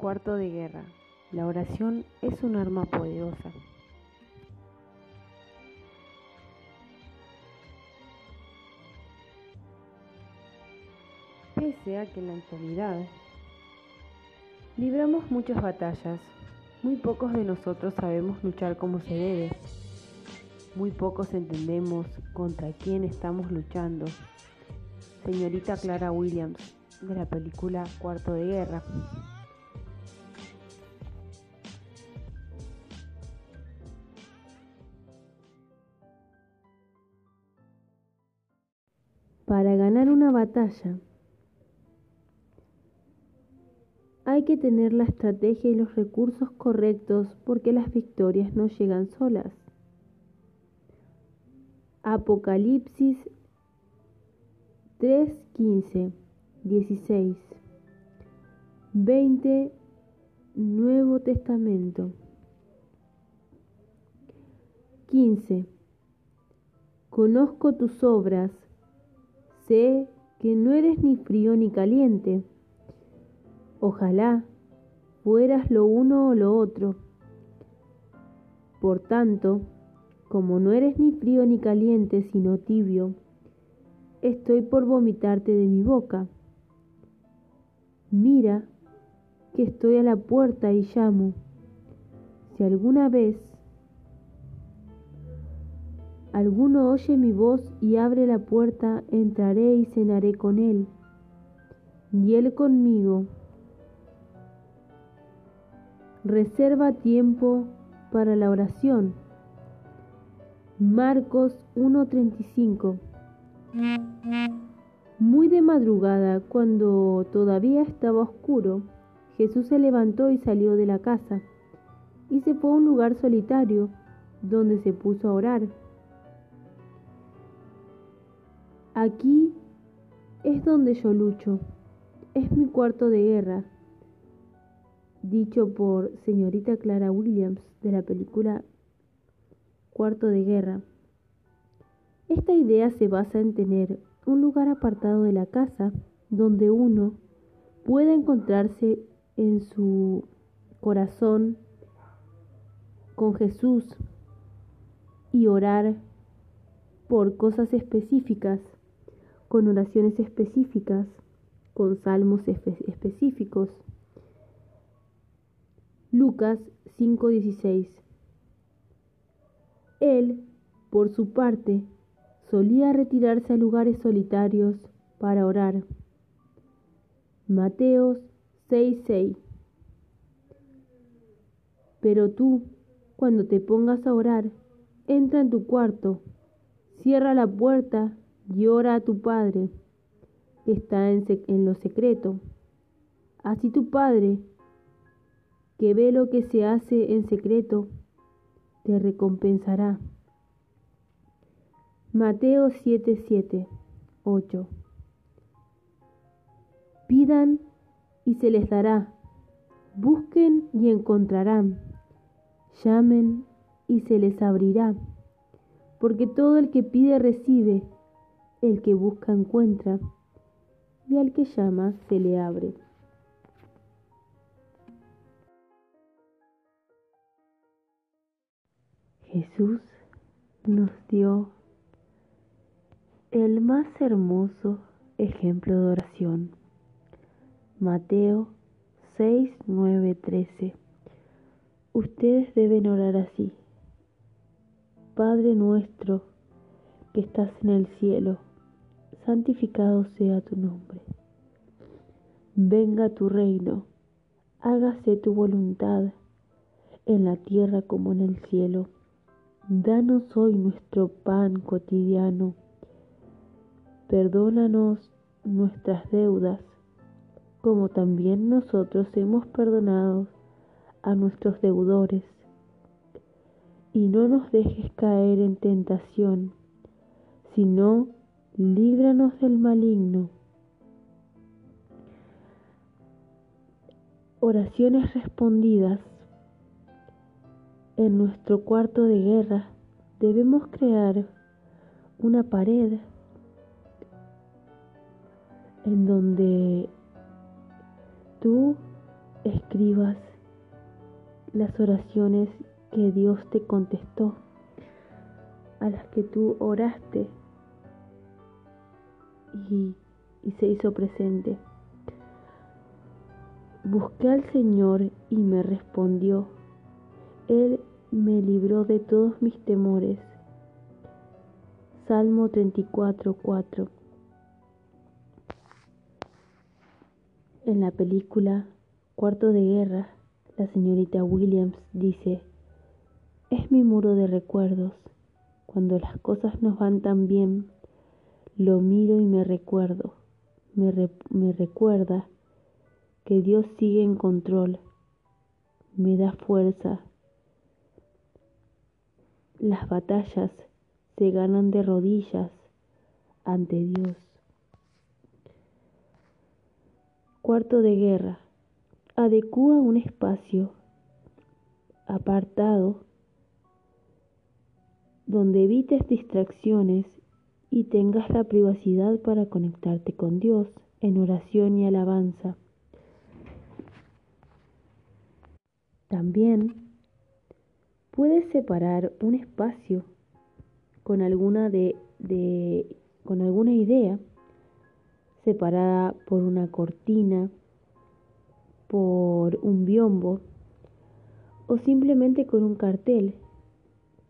Cuarto de guerra. La oración es un arma poderosa. Pese a que en la actualidad libramos muchas batallas, muy pocos de nosotros sabemos luchar como se debe. Muy pocos entendemos contra quién estamos luchando. Señorita Clara Williams, de la película Cuarto de Guerra. Para ganar una batalla hay que tener la estrategia y los recursos correctos porque las victorias no llegan solas. Apocalipsis 3, 15, 16, 20, Nuevo Testamento. 15. Conozco tus obras Sé que no eres ni frío ni caliente. Ojalá fueras lo uno o lo otro. Por tanto, como no eres ni frío ni caliente, sino tibio, estoy por vomitarte de mi boca. Mira que estoy a la puerta y llamo. Si alguna vez alguno oye mi voz y abre la puerta, entraré y cenaré con él, y él conmigo. Reserva tiempo para la oración. Marcos 1:35 Muy de madrugada, cuando todavía estaba oscuro, Jesús se levantó y salió de la casa, y se fue a un lugar solitario, donde se puso a orar. Aquí es donde yo lucho. Es mi cuarto de guerra. Dicho por señorita Clara Williams de la película Cuarto de Guerra. Esta idea se basa en tener un lugar apartado de la casa donde uno pueda encontrarse en su corazón con Jesús y orar por cosas específicas con oraciones específicas, con salmos específicos. Lucas 5:16 Él, por su parte, solía retirarse a lugares solitarios para orar. Mateos 6:6 Pero tú, cuando te pongas a orar, entra en tu cuarto, cierra la puerta y ora a tu Padre que está en, en lo secreto. Así tu Padre, que ve lo que se hace en secreto, te recompensará. Mateo 7, 7, 8. Pidan y se les dará. Busquen y encontrarán. Llamen y se les abrirá. Porque todo el que pide recibe el que busca encuentra, y al que llama se le abre. Jesús nos dio el más hermoso ejemplo de oración. Mateo 6, 9, 13. Ustedes deben orar así. Padre nuestro que estás en el cielo santificado sea tu nombre. Venga tu reino, hágase tu voluntad en la tierra como en el cielo. Danos hoy nuestro pan cotidiano. Perdónanos nuestras deudas, como también nosotros hemos perdonado a nuestros deudores. Y no nos dejes caer en tentación, sino líbranos del maligno. Oraciones respondidas. En nuestro cuarto de guerra debemos crear una pared en donde tú escribas las oraciones que Dios te contestó, a las que tú oraste y, y se hizo presente. Busqué al Señor y me respondió. Él me libró de todos mis temores. Salmo 34, 4. En la película Cuarto de Guerra, la señorita Williams dice, es mi muro de recuerdos. Cuando las cosas nos van tan bien, lo miro y me recuerdo. Me, recuerda que Dios sigue en control. Me da fuerza. Las batallas se ganan de rodillas ante Dios. Cuarto de guerra. Adecúa un espacio apartado donde evites distracciones y tengas la privacidad para conectarte con Dios en oración y alabanza. También puedes separar un espacio con alguna de, de con alguna idea separada por una cortina, por un biombo o simplemente con un cartel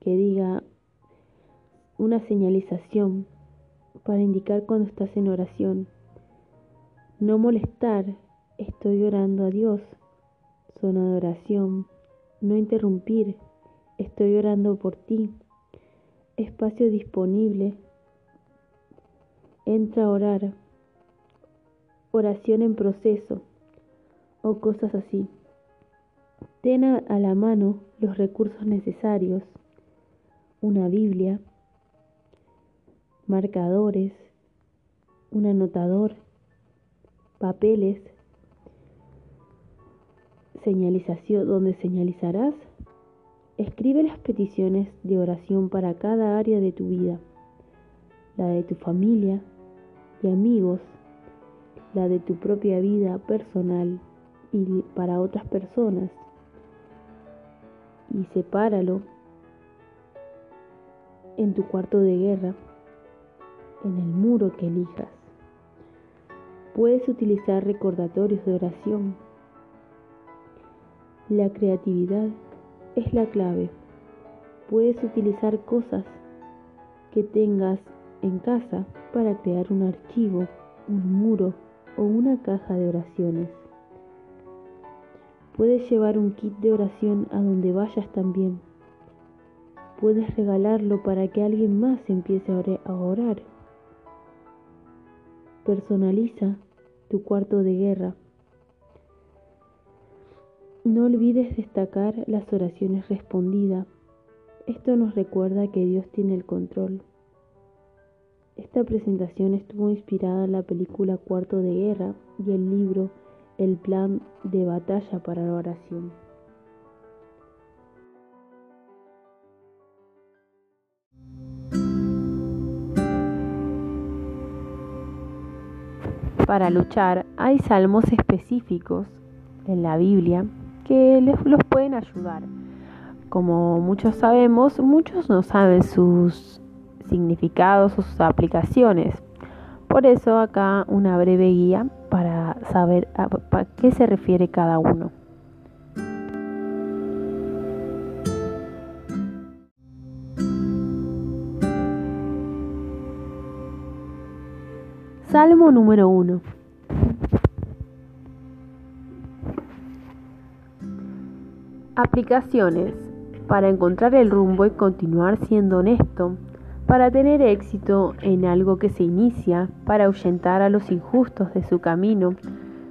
que diga una señalización para indicar cuando estás en oración. No molestar, estoy orando a Dios. Zona de oración. No interrumpir, estoy orando por ti. Espacio disponible. Entra a orar oración en proceso o cosas así. Ten a la mano los recursos necesarios, una Biblia, marcadores, un anotador, papeles, señalización donde señalizarás. Escribe las peticiones de oración para cada área de tu vida, la de tu familia y amigos la de tu propia vida personal y para otras personas. Y sepáralo en tu cuarto de guerra, en el muro que elijas. Puedes utilizar recordatorios de oración. La creatividad es la clave. Puedes utilizar cosas que tengas en casa para crear un archivo, un muro o una caja de oraciones. Puedes llevar un kit de oración a donde vayas también. Puedes regalarlo para que alguien más empiece a orar. Personaliza tu cuarto de guerra. No olvides destacar las oraciones respondidas. Esto nos recuerda que Dios tiene el control. Esta presentación estuvo inspirada en la película Cuarto de Guerra y el libro El plan de batalla para la oración. Para luchar hay salmos específicos en la Biblia que les los pueden ayudar. Como muchos sabemos, muchos no saben sus significados o sus aplicaciones. Por eso acá una breve guía para saber a, qué se refiere cada uno. Salmo número 1. Aplicaciones. Para encontrar el rumbo y continuar siendo honesto, para tener éxito en algo que se inicia, para ahuyentar a los injustos de su camino,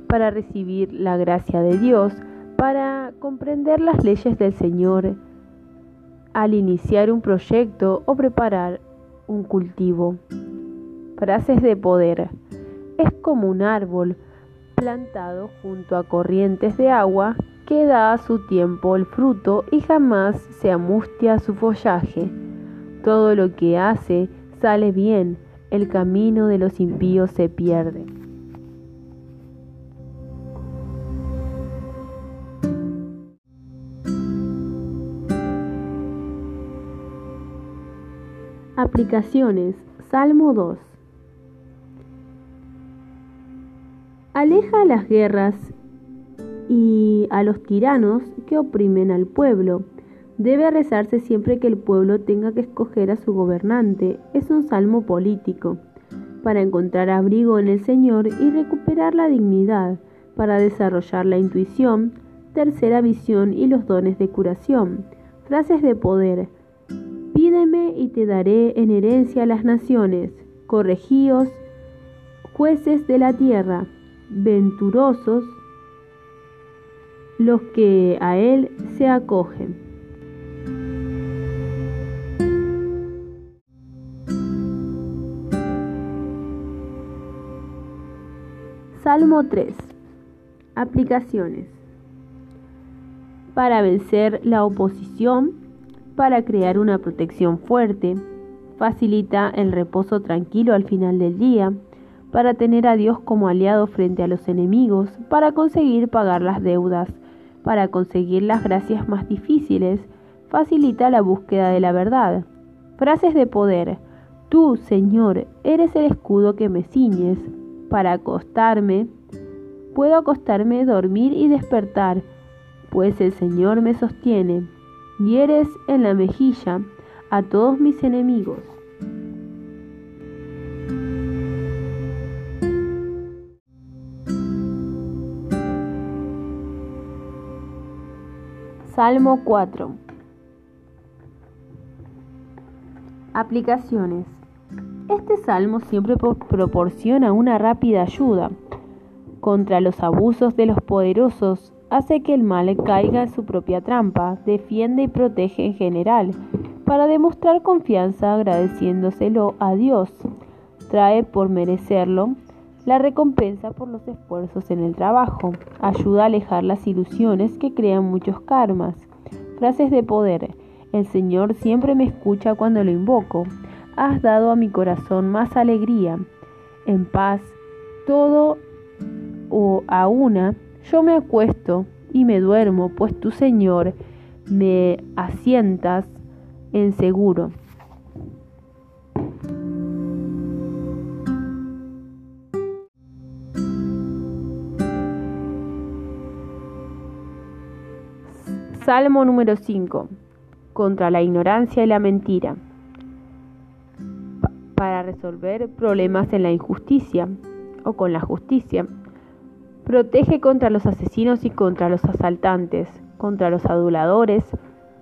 para recibir la gracia de Dios, para comprender las leyes del Señor al iniciar un proyecto o preparar un cultivo. Frases de poder. Es como un árbol plantado junto a corrientes de agua que da a su tiempo el fruto y jamás se amustia su follaje. Todo lo que hace sale bien, el camino de los impíos se pierde. Aplicaciones. Salmo 2. Aleja las guerras y a los tiranos que oprimen al pueblo. Debe rezarse siempre que el pueblo tenga que escoger a su gobernante. Es un salmo político, para encontrar abrigo en el Señor y recuperar la dignidad, para desarrollar la intuición, tercera visión y los dones de curación. Frases de poder Pídeme y te daré en herencia las naciones, corregíos, jueces de la tierra, venturosos los que a él se acogen. Salmo 3. Aplicaciones. Para vencer la oposición, para crear una protección fuerte, facilita el reposo tranquilo al final del día, para tener a Dios como aliado frente a los enemigos, para conseguir pagar las deudas, para conseguir las gracias más difíciles, facilita la búsqueda de la verdad. Frases de poder. Tú, Señor, eres el escudo que me ciñes. Para acostarme, puedo acostarme, dormir y despertar, pues el Señor me sostiene hieres en la mejilla a todos mis enemigos. Salmo 4 Aplicaciones. Este salmo siempre proporciona una rápida ayuda. Contra los abusos de los poderosos hace que el mal caiga en su propia trampa, defiende y protege en general, para demostrar confianza agradeciéndoselo a Dios. Trae por merecerlo la recompensa por los esfuerzos en el trabajo, ayuda a alejar las ilusiones que crean muchos karmas. Frases de poder. El Señor siempre me escucha cuando lo invoco. Has dado a mi corazón más alegría. En paz, todo o a una yo me acuesto y me duermo, pues tu Señor me asientas en seguro. Salmo número 5. Contra la ignorancia y la mentira. para resolver problemas en la injusticia o con la justicia. Protege contra los asesinos y contra los asaltantes, contra los aduladores.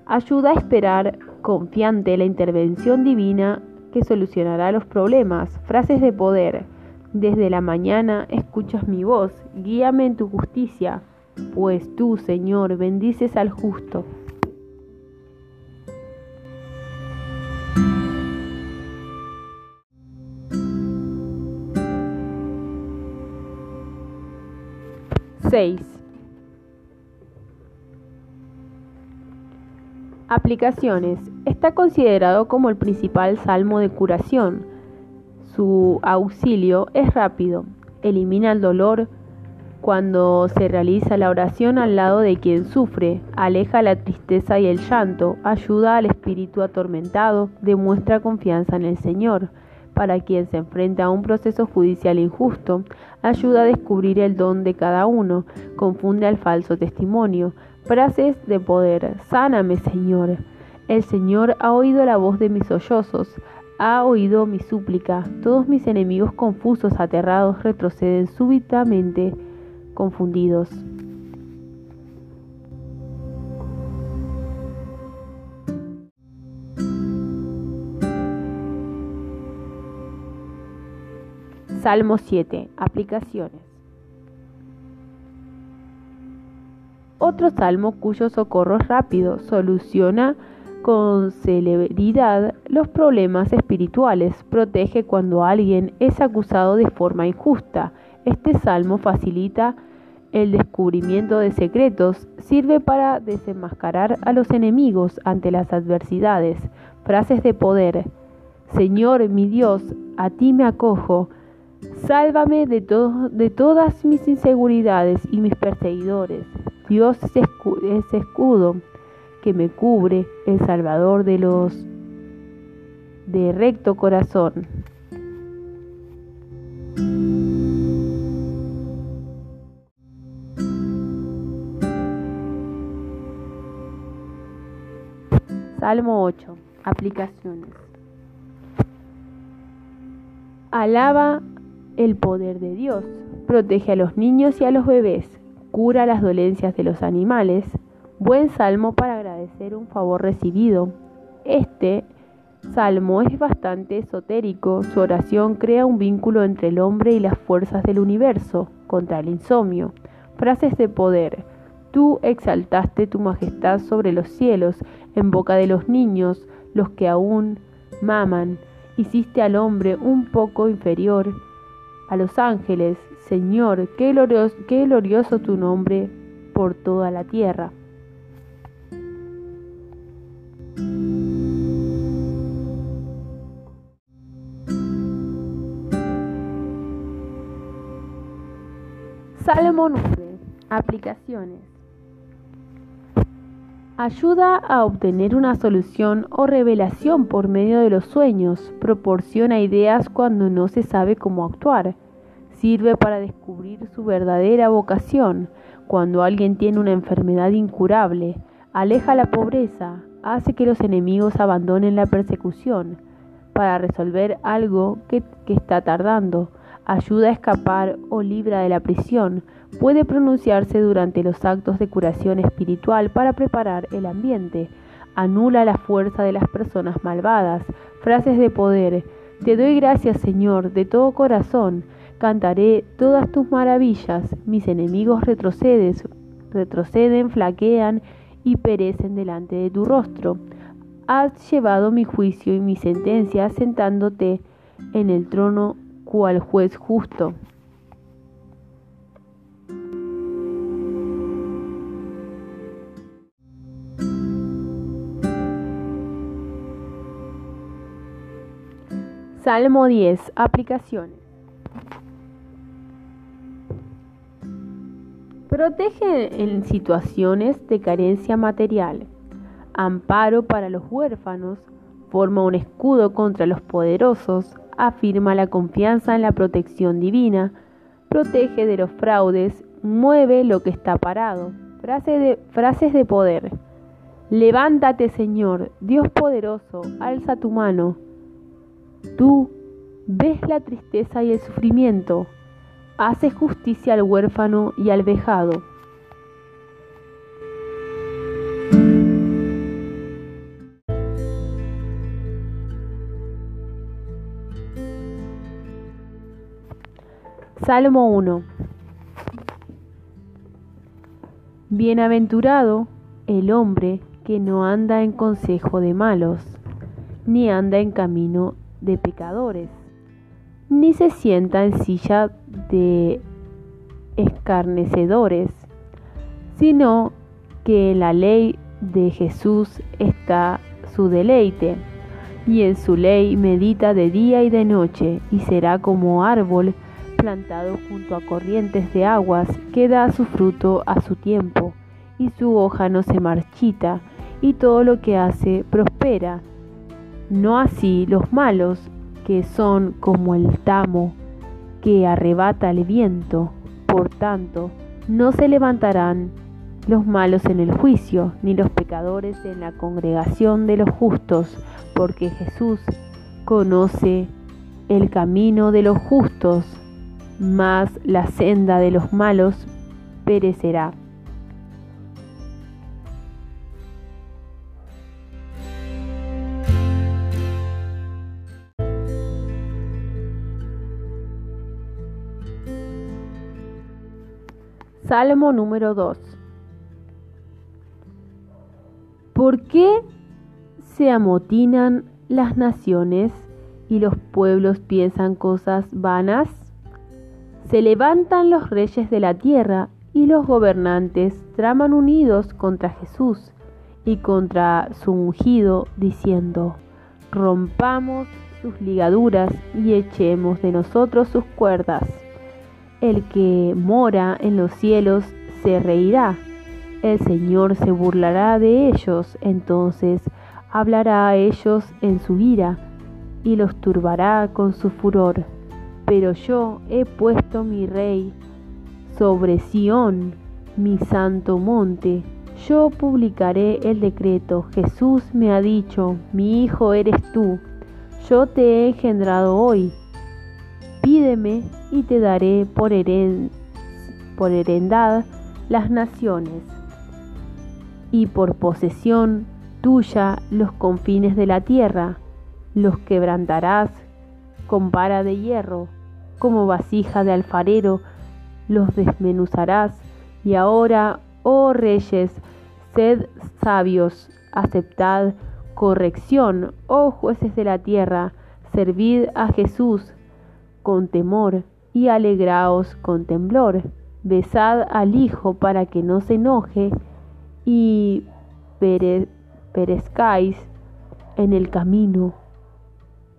Ayuda a esperar confiante la intervención divina que solucionará los problemas. Frases de poder. Desde la mañana escuchas mi voz, guíame en tu justicia, pues tú, Señor, bendices al justo. 6. Aplicaciones. Está considerado como el principal salmo de curación. Su auxilio es rápido. Elimina el dolor cuando se realiza la oración al lado de quien sufre. Aleja la tristeza y el llanto. Ayuda al espíritu atormentado. Demuestra confianza en el Señor para quien se enfrenta a un proceso judicial injusto, ayuda a descubrir el don de cada uno, confunde al falso testimonio. Frases de poder, sáname Señor. El Señor ha oído la voz de mis sollozos, ha oído mi súplica. Todos mis enemigos confusos, aterrados, retroceden súbitamente, confundidos. Salmo 7. Aplicaciones. Otro salmo cuyo socorro es rápido, soluciona con celeridad los problemas espirituales, protege cuando alguien es acusado de forma injusta. Este salmo facilita el descubrimiento de secretos, sirve para desenmascarar a los enemigos ante las adversidades. Frases de poder. Señor mi Dios, a ti me acojo, Sálvame de, todas mis inseguridades y mis perseguidores. Dios es escudo que me cubre, el Salvador de los de recto corazón. Salmo 8. Aplicaciones. Alaba el poder de Dios. Protege a los niños y a los bebés. Cura las dolencias de los animales. Buen salmo para agradecer un favor recibido. Este salmo es bastante esotérico. Su oración crea un vínculo entre el hombre y las fuerzas del universo contra el insomnio. Frases de poder. Tú exaltaste tu majestad sobre los cielos, en boca de los niños, los que aún maman. Hiciste al hombre un poco inferior a los ángeles. Señor, qué glorioso, qué glorioso tu nombre por toda la tierra. Salmo 9. Aplicaciones. Ayuda a obtener una solución o revelación por medio de los sueños. Proporciona ideas cuando no se sabe cómo actuar. Sirve para descubrir su verdadera vocación. Cuando alguien tiene una enfermedad incurable. Aleja la pobreza. Hace que los enemigos abandonen la persecución. Para resolver algo que, está tardando. Ayuda a escapar o libra de la prisión puede pronunciarse durante los actos de curación espiritual para preparar el ambiente. Anula la fuerza de las personas malvadas. Frases de poder. Te doy gracias, Señor, de todo corazón. Cantaré todas tus maravillas. Mis enemigos retroceden, retroceden, flaquean y perecen delante de tu rostro. Has llevado mi juicio y mi sentencia sentándote en el trono cual juez justo. Salmo 10. Aplicaciones. Protege en situaciones de carencia material. Amparo para los huérfanos. Forma un escudo contra los poderosos. Afirma la confianza en la protección divina. Protege de los fraudes. Mueve lo que está parado. de, frases de poder. Levántate, Señor, Dios poderoso, alza tu mano Tú ves la tristeza y el sufrimiento, haces justicia al huérfano y al vejado. Salmo 1 Bienaventurado el hombre que no anda en consejo de malos, ni anda en camino de pecadores, ni se sienta en silla de escarnecedores, sino que en la ley de Jesús está su deleite, y en su ley medita de día y de noche, y será como árbol plantado junto a corrientes de aguas, que da su fruto a su tiempo, y su hoja no se marchita, y todo lo que hace prospera no así los malos, que son como el tamo que arrebata el viento. Por tanto, no se levantarán los malos en el juicio, ni los pecadores en la congregación de los justos, porque Jesús conoce el camino de los justos, mas la senda de los malos perecerá. Salmo número 2. ¿Por qué se amotinan las naciones y los pueblos piensan cosas vanas? Se levantan los reyes de la tierra y los gobernantes traman unidos contra Jesús y contra su ungido, diciendo, rompamos sus ligaduras y echemos de nosotros sus cuerdas. El que mora en los cielos se reirá. El Señor se burlará de ellos, entonces hablará a ellos en su ira. y los turbará con su furor. Pero yo he puesto mi rey sobre Sión, mi santo monte. Yo publicaré el decreto. Jesús me ha dicho, mi hijo eres tú. Yo te he engendrado hoy. Pídeme y te daré por, herendad las naciones y por posesión tuya los confines de la tierra. Los quebrantarás con vara de hierro, como vasija de alfarero, los desmenuzarás. Y ahora, oh reyes, sed sabios, aceptad corrección, oh jueces de la tierra, servid a Jesús con temor y alegraos con temblor. Besad al Hijo para que no se enoje y perezcáis en el camino,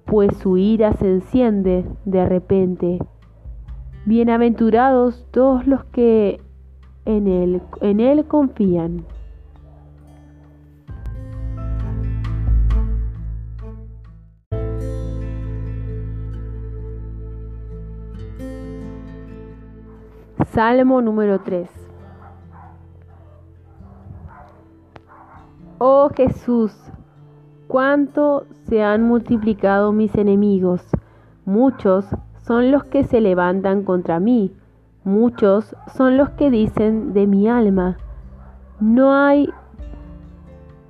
pues su ira se enciende de repente. Bienaventurados todos los que en él, en él confían. Salmo número 3 Oh Jesús, cuánto se han multiplicado mis enemigos. Muchos son los que se levantan contra mí. Muchos son los que dicen de mi alma. No hay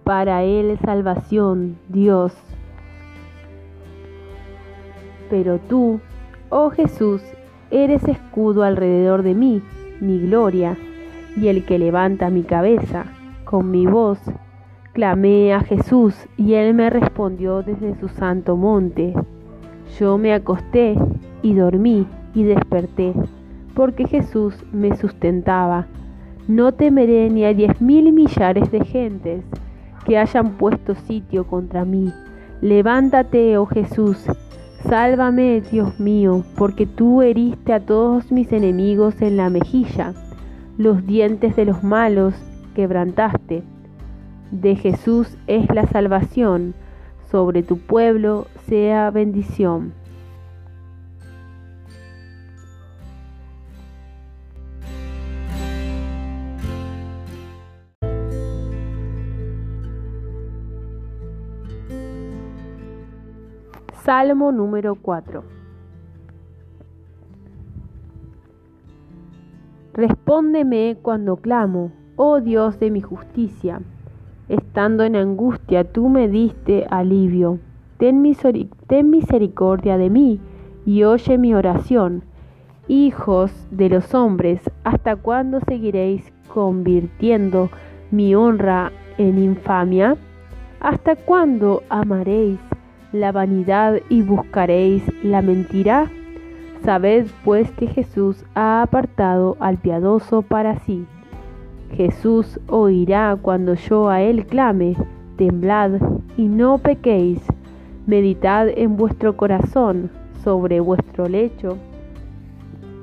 para él salvación, Dios. Pero tú, oh Jesús, eres escudo alrededor de mí, mi gloria, y el que levanta mi cabeza con mi voz Clamé a Jesús y él me respondió desde su santo monte. Yo me acosté y dormí y desperté, porque Jesús me sustentaba. No temeré ni a diez mil millares de gentes que hayan puesto sitio contra mí. Levántate, oh Jesús, sálvame, Dios mío, porque tú heriste a todos mis enemigos en la mejilla, los dientes de los malos quebrantaste. De Jesús es la salvación, sobre tu pueblo sea bendición. Salmo número 4 Respóndeme cuando clamo, oh Dios de mi justicia Estando en angustia, tú me diste alivio. Ten, misericordia de mí y oye mi oración. Hijos de los hombres, ¿hasta cuándo seguiréis convirtiendo mi honra en infamia? ¿Hasta cuándo amaréis la vanidad y buscaréis la mentira? Sabed pues que Jesús ha apartado al piadoso para sí. Jesús oirá cuando yo a Él clame, temblad y no pequéis, meditad en vuestro corazón sobre vuestro lecho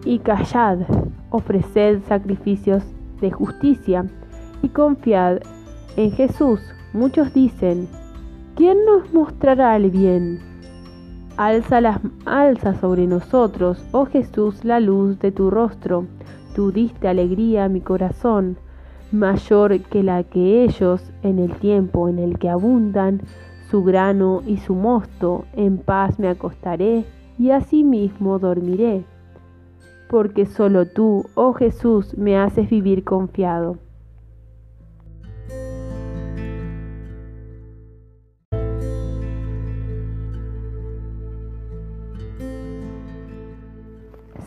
y callad, ofreced sacrificios de justicia y confiad en Jesús. Muchos dicen, ¿quién nos mostrará el bien? Alza, las, alza sobre nosotros, oh Jesús, la luz de tu rostro. Tú diste alegría a mi corazón mayor que la que ellos en el tiempo en el que abundan su grano y su mosto, en paz me acostaré y asimismo dormiré, porque solo tú, oh Jesús, me haces vivir confiado.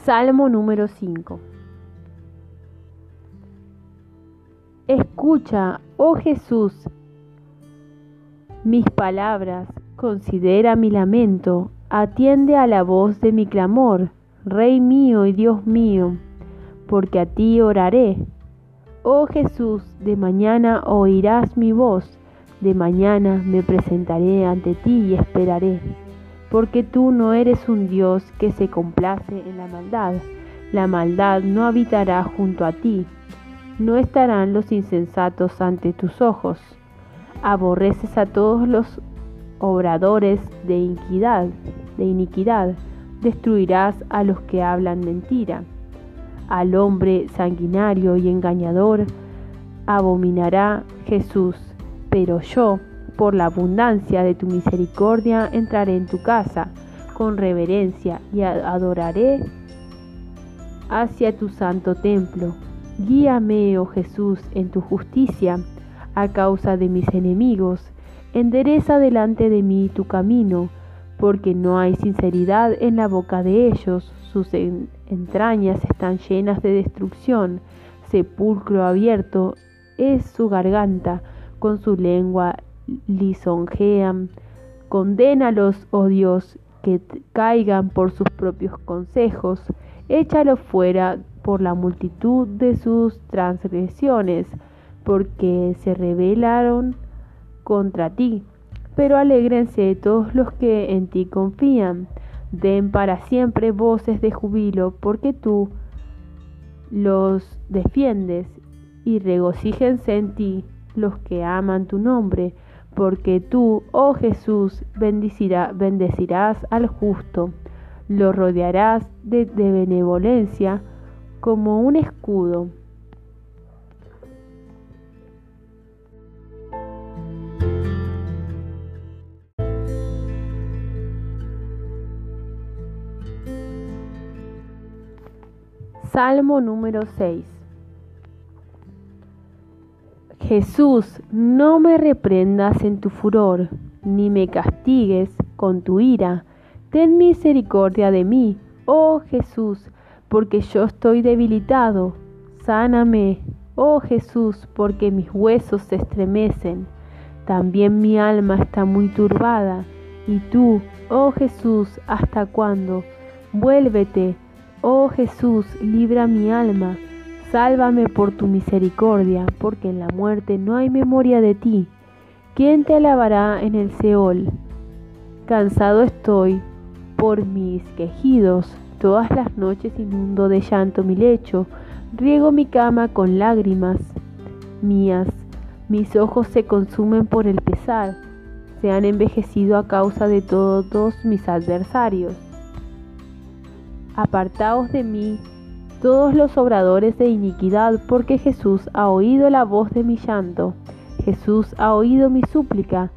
Salmo número 5 Escucha, oh Jesús, mis palabras, considera mi lamento, atiende a la voz de mi clamor, Rey mío y Dios mío, porque a ti oraré. Oh Jesús, de mañana oirás mi voz, de mañana me presentaré ante ti y esperaré, porque tú no eres un Dios que se complace en la maldad, la maldad no habitará junto a ti no estarán los insensatos ante tus ojos. Aborreces a todos los obradores de iniquidad, de iniquidad, destruirás a los que hablan mentira. Al hombre sanguinario y engañador abominará Jesús, pero yo, por la abundancia de tu misericordia, entraré en tu casa con reverencia y adoraré hacia tu santo templo. Guíame, oh Jesús, en tu justicia a causa de mis enemigos. Endereza delante de mí tu camino, porque no hay sinceridad en la boca de ellos. Sus entrañas están llenas de destrucción. Sepulcro abierto es su garganta, con su lengua lisonjean. Condénalos, oh Dios, que caigan por sus propios consejos. Échalos fuera por la multitud de sus transgresiones, porque se rebelaron contra ti. Pero alégrense todos los que en ti confían. Den para siempre voces de jubilo, porque tú los defiendes, y regocíjense en ti los que aman tu nombre, porque tú, oh Jesús, bendecirás al justo, lo rodearás de, benevolencia como un escudo. Salmo número 6 Jesús, no me reprendas en tu furor, ni me castigues con tu ira. Ten misericordia de mí, oh Jesús, porque yo estoy debilitado. Sáname, oh Jesús, porque mis huesos se estremecen. También mi alma está muy turbada. Y tú, oh Jesús, ¿hasta cuándo? Vuélvete, oh Jesús, libra mi alma. Sálvame por tu misericordia, porque en la muerte no hay memoria de ti. ¿Quién te alabará en el Seol? Cansado estoy por mis quejidos Todas las noches inundo de llanto mi lecho, riego mi cama con lágrimas mías. Mis ojos se consumen por el pesar, se han envejecido a causa de todos mis adversarios. Apartaos de mí, todos los obradores de iniquidad, porque Jesús ha oído la voz de mi llanto, Jesús ha oído mi súplica,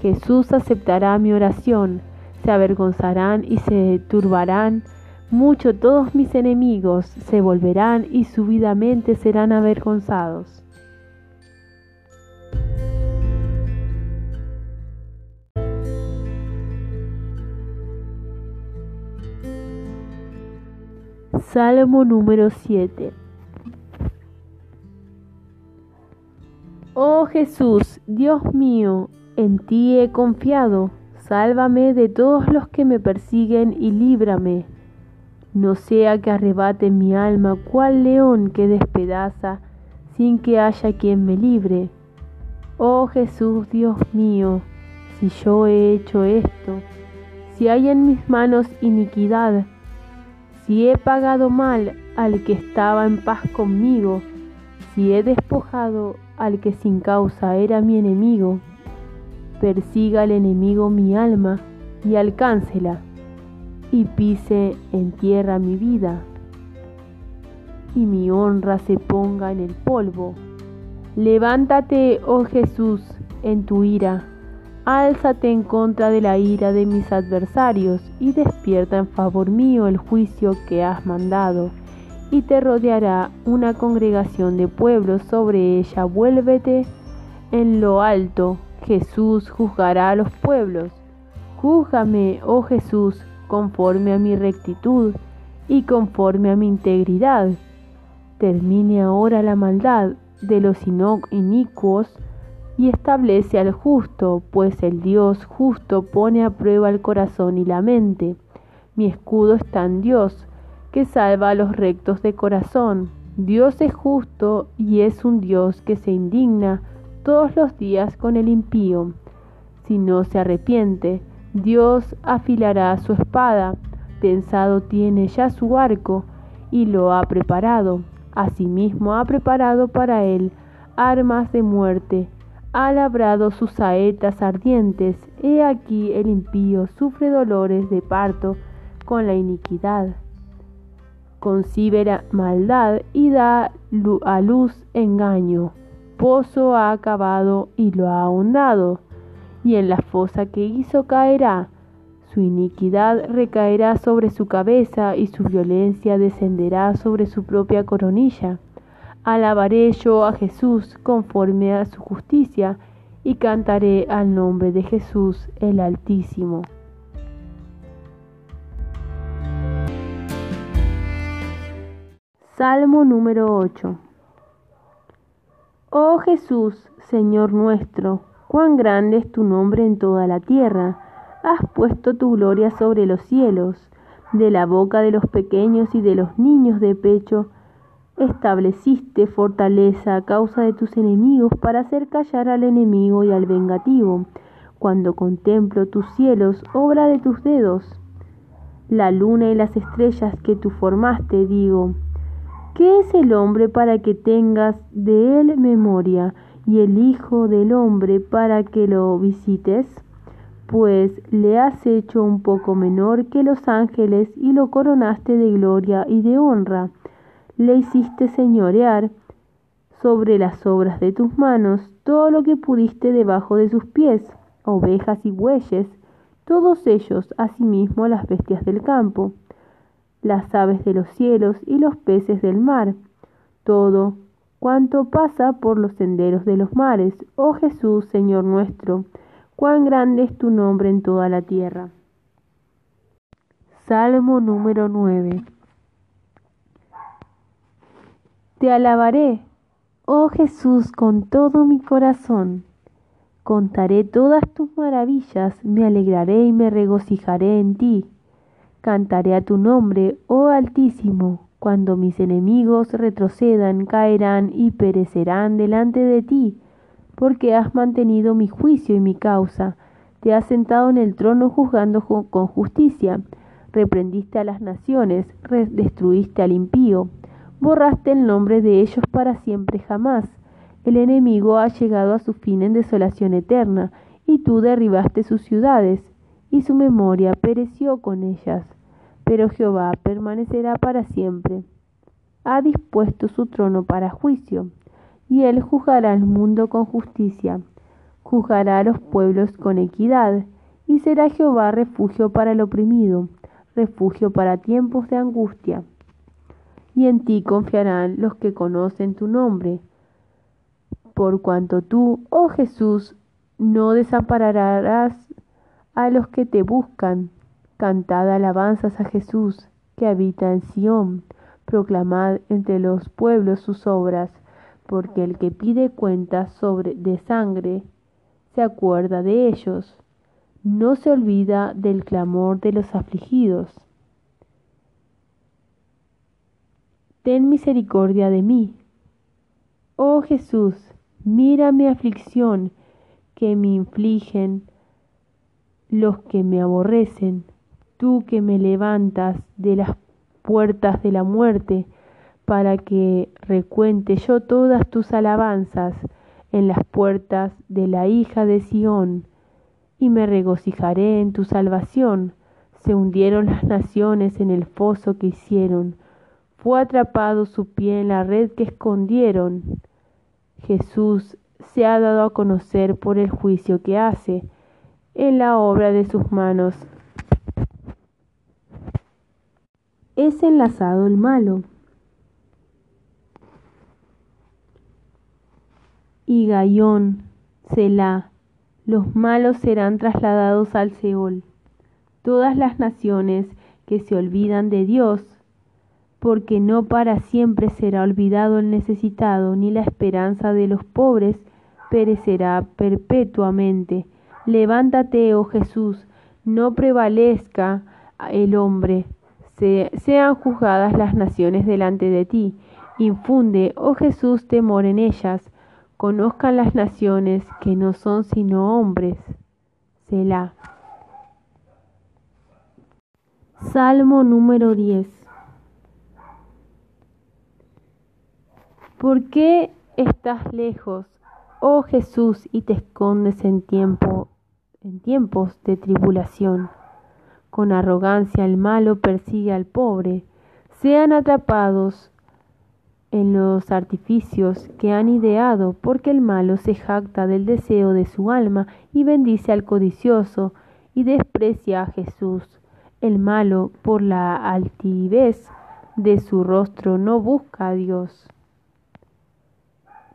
Jesús aceptará mi oración, se avergonzarán y se turbarán. Mucho todos mis enemigos se volverán y subidamente serán avergonzados. Salmo número 7 Oh Jesús, Dios mío, en ti he confiado, sálvame de todos los que me persiguen y líbrame. No sea que arrebate mi alma cual león que despedaza sin que haya quien me libre. Oh Jesús, Dios mío, si yo he hecho esto, si hay en mis manos iniquidad, si he pagado mal al que estaba en paz conmigo, si he despojado al que sin causa era mi enemigo, persiga el enemigo mi alma y alcáncela y pise en tierra mi vida, y mi honra se ponga en el polvo. Levántate, oh Jesús, en tu ira, álzate en contra de la ira de mis adversarios, y despierta en favor mío el juicio que has mandado, y te rodeará una congregación de pueblos sobre ella, vuélvete en lo alto, Jesús juzgará a los pueblos. Júzgame, oh Jesús, conforme a mi rectitud y conforme a mi integridad. Termine ahora la maldad de los inicuos y establece al justo, pues el Dios justo pone a prueba el corazón y la mente. Mi escudo está en Dios, que salva a los rectos de corazón. Dios es justo y es un Dios que se indigna todos los días con el impío. Si no se arrepiente, Dios afilará su espada, tensado tiene ya su arco y lo ha preparado. Asimismo ha preparado para él armas de muerte, ha labrado sus saetas ardientes. He aquí el impío sufre dolores de parto con la iniquidad. Concibe la maldad y da a luz engaño. Pozo ha acabado y lo ha ahondado, y en la fosa que hizo caerá. Su iniquidad recaerá sobre su cabeza y su violencia descenderá sobre su propia coronilla. Alabaré yo a Jesús conforme a su justicia y cantaré al nombre de Jesús el Altísimo. Salmo número 8 Oh Jesús, Señor nuestro, cuán grande es tu nombre en toda la tierra. Has puesto tu gloria sobre los cielos, de la boca de los pequeños y de los niños de pecho estableciste fortaleza a causa de tus enemigos para hacer callar al enemigo y al vengativo. Cuando contemplo tus cielos, obra de tus dedos, la luna y las estrellas que tú formaste, digo, ¿qué es el hombre para que tengas de él memoria y el Hijo del hombre para que lo visites? Pues le has hecho un poco menor que los ángeles y lo coronaste de gloria y de honra le hiciste señorear sobre las obras de tus manos todo lo que pudiste debajo de sus pies, ovejas y bueyes, todos ellos, asimismo las bestias del campo, las aves de los cielos y los peces del mar, todo cuanto pasa por los senderos de los mares. Oh Jesús, Señor nuestro, cuán grande es tu nombre en toda la tierra. Salmo número 9. Te alabaré, oh Jesús, con todo mi corazón. Contaré todas tus maravillas, me alegraré y me regocijaré en ti. Cantaré a tu nombre, oh Altísimo, cuando mis enemigos retrocedan, caerán y perecerán delante de ti, porque has mantenido mi juicio y mi causa. Te has sentado en el trono juzgando con justicia. Reprendiste a las naciones, destruiste al impío borraste el nombre de ellos para siempre jamás. El enemigo ha llegado a su fin en desolación eterna, y tú derribaste sus ciudades, y su memoria pereció con ellas. Pero Jehová permanecerá para siempre. Ha dispuesto su trono para juicio, y él juzgará al mundo con justicia, juzgará a los pueblos con equidad, y será Jehová refugio para el oprimido, refugio para tiempos de angustia y en ti confiarán los que conocen tu nombre. Por cuanto tú, oh Jesús, no desampararás a los que te buscan. Cantad alabanzas a Jesús, que habita en Sión. Proclamad entre los pueblos sus obras, porque el que pide cuentas sobre de sangre se acuerda de ellos. No se olvida del clamor de los afligidos ten misericordia de mí. Oh Jesús, mira mi aflicción que me infligen los que me aborrecen, tú que me levantas de las puertas de la muerte, para que recuente yo todas tus alabanzas en las puertas de la hija de Sión, y me regocijaré en tu salvación. Se hundieron las naciones en el foso que hicieron, fue atrapado su pie en la red que escondieron. Jesús se ha dado a conocer por el juicio que hace en la obra de sus manos. Es enlazado el malo. Y Gaión, Selah, los malos serán trasladados al Seol. Todas las naciones que se olvidan de Dios porque no para siempre será olvidado el necesitado, ni la esperanza de los pobres perecerá perpetuamente. Levántate, oh Jesús, no prevalezca el hombre, sean juzgadas las naciones delante de ti. Infunde, oh Jesús, temor en ellas, conozcan las naciones que no son sino hombres. Selah. Salmo número 10 ¿Por qué estás lejos, oh Jesús, y te escondes en tiempo en tiempos de tribulación. Con arrogancia el malo persigue al pobre. Sean atrapados en los artificios que han ideado, porque el malo se jacta del deseo de su alma y bendice al codicioso y desprecia a Jesús. El malo, por la altivez de su rostro, no busca a Dios.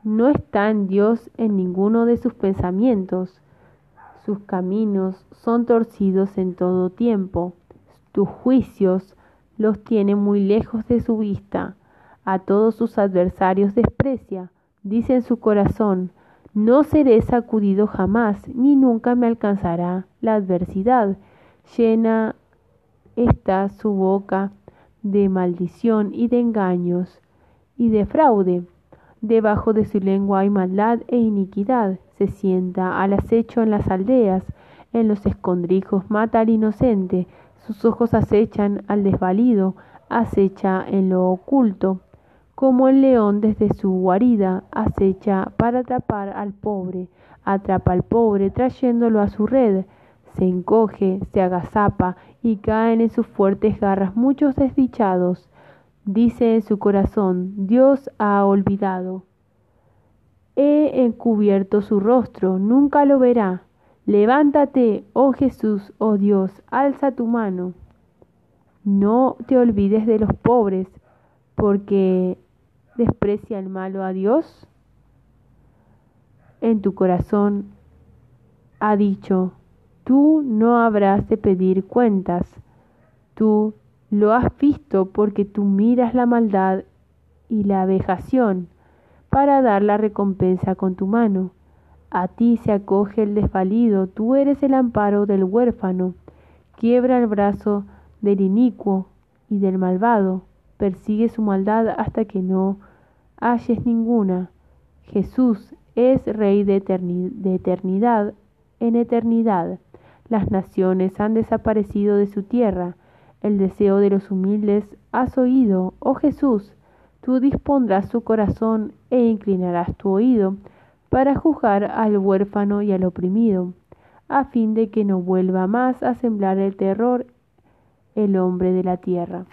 No está en Dios en ninguno de sus pensamientos. Sus caminos son torcidos en todo tiempo. Tus juicios los tiene muy lejos de su vista a todos sus adversarios desprecia. Dice en su corazón, no seré sacudido jamás, ni nunca me alcanzará la adversidad. Llena está su boca de maldición y de engaños y de fraude. Debajo de su lengua hay maldad e iniquidad. Se sienta al acecho en las aldeas, en los escondrijos mata al inocente. Sus ojos acechan al desvalido, acecha en lo oculto como el león desde su guarida acecha para atrapar al pobre, atrapa al pobre trayéndolo a su red, se encoge, se agazapa y caen en sus fuertes garras muchos desdichados. Dice en su corazón, Dios ha olvidado. He encubierto su rostro, nunca lo verá. Levántate, oh Jesús, oh Dios, alza tu mano. No te olvides de los pobres, porque desprecia el malo a Dios? En tu corazón ha dicho, tú no habrás de pedir cuentas, tú lo has visto porque tú miras la maldad y la vejación para dar la recompensa con tu mano. A ti se acoge el desvalido, tú eres el amparo del huérfano, quiebra el brazo del inicuo y del malvado persigue su maldad hasta que no halles ninguna. Jesús es Rey de, eternidad en eternidad. Las naciones han desaparecido de su tierra. El deseo de los humildes has oído, oh Jesús. Tú dispondrás su corazón e inclinarás tu oído para juzgar al huérfano y al oprimido, a fin de que no vuelva más a sembrar el terror el hombre de la tierra.